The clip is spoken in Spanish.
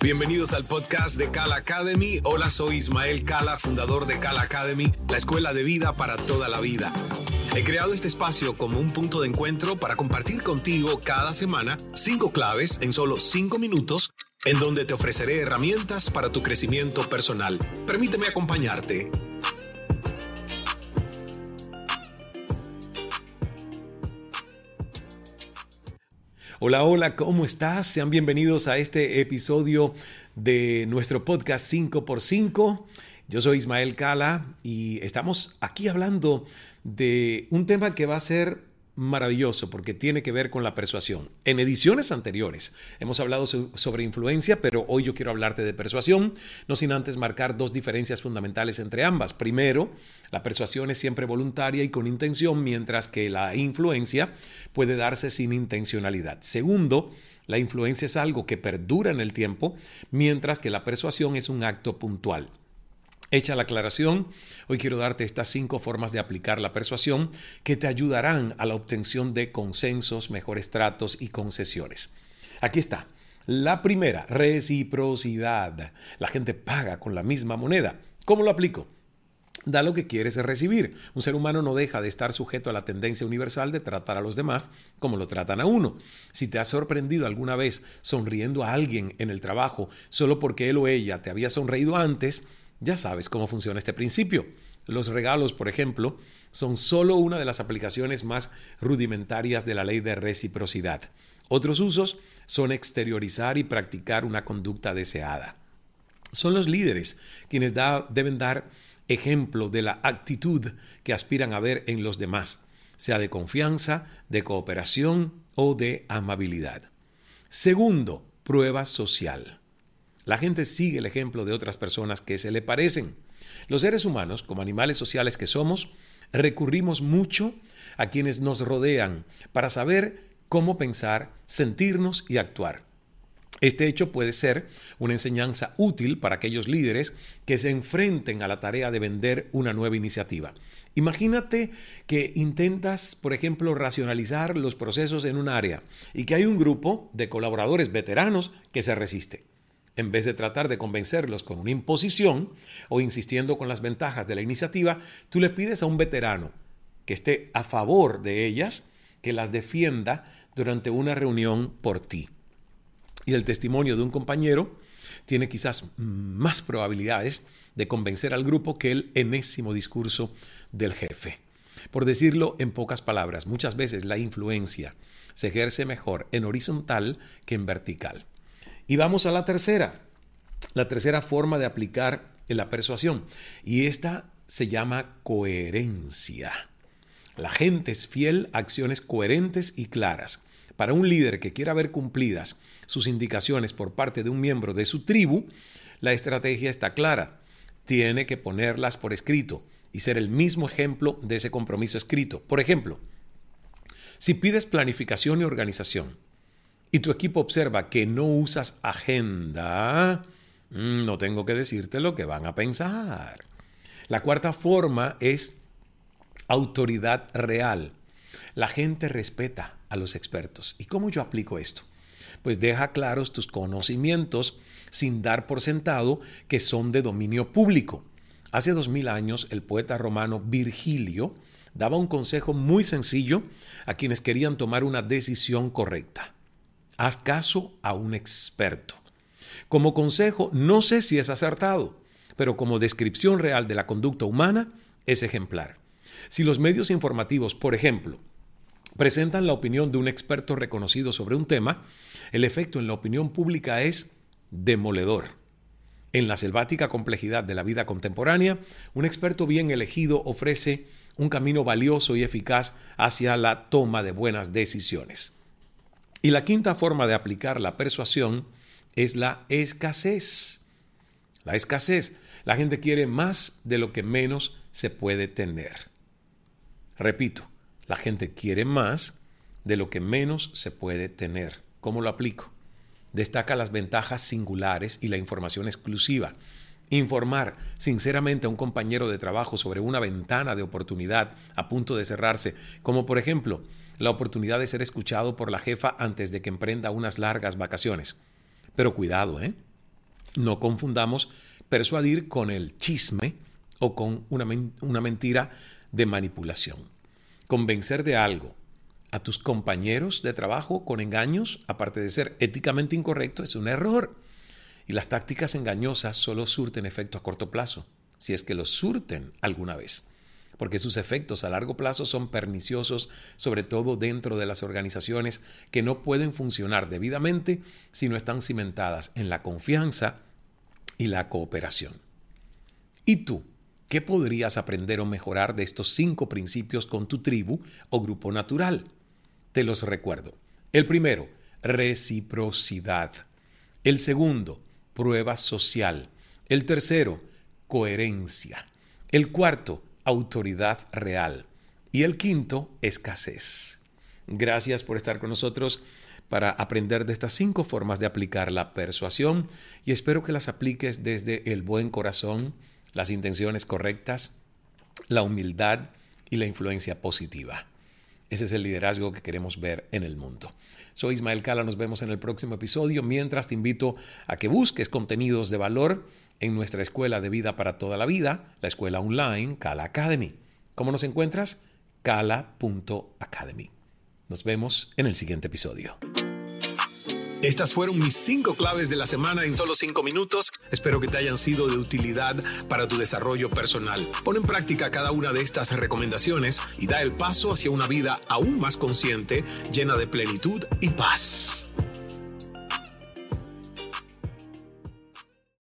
Bienvenidos al podcast de Kala Academy. Hola, soy Ismael Kala, fundador de Kala Academy, la escuela de vida para toda la vida. He creado este espacio como un punto de encuentro para compartir contigo cada semana cinco claves en solo cinco minutos en donde te ofreceré herramientas para tu crecimiento personal. Permíteme acompañarte. Hola, hola, ¿cómo estás? Sean bienvenidos a este episodio de nuestro podcast 5x5. Yo soy Ismael Cala y estamos aquí hablando de un tema que va a ser maravilloso porque tiene que ver con la persuasión. En ediciones anteriores hemos hablado sobre influencia, pero hoy yo quiero hablarte de persuasión, no sin antes marcar dos diferencias fundamentales entre ambas. Primero, la persuasión es siempre voluntaria y con intención, mientras que la influencia puede darse sin intencionalidad. Segundo, la influencia es algo que perdura en el tiempo, mientras que la persuasión es un acto puntual. Hecha la aclaración, hoy quiero darte estas cinco formas de aplicar la persuasión que te ayudarán a la obtención de consensos, mejores tratos y concesiones. Aquí está. La primera, reciprocidad. La gente paga con la misma moneda. ¿Cómo lo aplico? Da lo que quieres recibir. Un ser humano no deja de estar sujeto a la tendencia universal de tratar a los demás como lo tratan a uno. Si te has sorprendido alguna vez sonriendo a alguien en el trabajo solo porque él o ella te había sonreído antes, ya sabes cómo funciona este principio. Los regalos, por ejemplo, son solo una de las aplicaciones más rudimentarias de la ley de reciprocidad. Otros usos son exteriorizar y practicar una conducta deseada. Son los líderes quienes deben dar ejemplo de la actitud que aspiran a ver en los demás, sea de confianza, de cooperación o de amabilidad. Segundo, prueba social. La gente sigue el ejemplo de otras personas que se le parecen. Los seres humanos, como animales sociales que somos, recurrimos mucho a quienes nos rodean para saber cómo pensar, sentirnos y actuar. Este hecho puede ser una enseñanza útil para aquellos líderes que se enfrenten a la tarea de vender una nueva iniciativa. Imagínate que intentas, por ejemplo, racionalizar los procesos en un área y que hay un grupo de colaboradores veteranos que se resiste. En vez de tratar de convencerlos con una imposición o insistiendo con las ventajas de la iniciativa, tú le pides a un veterano que esté a favor de ellas, que las defienda durante una reunión por ti. Y el testimonio de un compañero tiene quizás más probabilidades de convencer al grupo que el enésimo discurso del jefe. Por decirlo en pocas palabras, muchas veces la influencia se ejerce mejor en horizontal que en vertical. Y vamos a la tercera, la tercera forma de aplicar la persuasión. Y esta se llama coherencia. La gente es fiel a acciones coherentes y claras. Para un líder que quiera ver cumplidas sus indicaciones por parte de un miembro de su tribu, la estrategia está clara. Tiene que ponerlas por escrito y ser el mismo ejemplo de ese compromiso escrito. Por ejemplo, si pides planificación y organización, y tu equipo observa que no usas agenda, mm, no tengo que decirte lo que van a pensar. La cuarta forma es autoridad real. La gente respeta a los expertos. ¿Y cómo yo aplico esto? Pues deja claros tus conocimientos sin dar por sentado que son de dominio público. Hace dos mil años el poeta romano Virgilio daba un consejo muy sencillo a quienes querían tomar una decisión correcta. Haz caso a un experto. Como consejo, no sé si es acertado, pero como descripción real de la conducta humana, es ejemplar. Si los medios informativos, por ejemplo, presentan la opinión de un experto reconocido sobre un tema, el efecto en la opinión pública es demoledor. En la selvática complejidad de la vida contemporánea, un experto bien elegido ofrece un camino valioso y eficaz hacia la toma de buenas decisiones. Y la quinta forma de aplicar la persuasión es la escasez. La escasez. La gente quiere más de lo que menos se puede tener. Repito, la gente quiere más de lo que menos se puede tener. ¿Cómo lo aplico? Destaca las ventajas singulares y la información exclusiva. Informar sinceramente a un compañero de trabajo sobre una ventana de oportunidad a punto de cerrarse, como por ejemplo la oportunidad de ser escuchado por la jefa antes de que emprenda unas largas vacaciones. Pero cuidado, ¿eh? No confundamos persuadir con el chisme o con una, una mentira de manipulación. Convencer de algo a tus compañeros de trabajo con engaños, aparte de ser éticamente incorrecto, es un error. Y las tácticas engañosas solo surten efecto a corto plazo, si es que los surten alguna vez, porque sus efectos a largo plazo son perniciosos, sobre todo dentro de las organizaciones que no pueden funcionar debidamente si no están cimentadas en la confianza y la cooperación. ¿Y tú? ¿Qué podrías aprender o mejorar de estos cinco principios con tu tribu o grupo natural? Te los recuerdo. El primero, reciprocidad. El segundo, prueba social. El tercero, coherencia. El cuarto, autoridad real. Y el quinto, escasez. Gracias por estar con nosotros para aprender de estas cinco formas de aplicar la persuasión y espero que las apliques desde el buen corazón, las intenciones correctas, la humildad y la influencia positiva. Ese es el liderazgo que queremos ver en el mundo. Soy Ismael Cala, nos vemos en el próximo episodio. Mientras te invito a que busques contenidos de valor en nuestra escuela de vida para toda la vida, la escuela online Cala Academy. ¿Cómo nos encuentras? cala.academy. Nos vemos en el siguiente episodio. Estas fueron mis cinco claves de la semana en solo cinco minutos. Espero que te hayan sido de utilidad para tu desarrollo personal. Pon en práctica cada una de estas recomendaciones y da el paso hacia una vida aún más consciente, llena de plenitud y paz.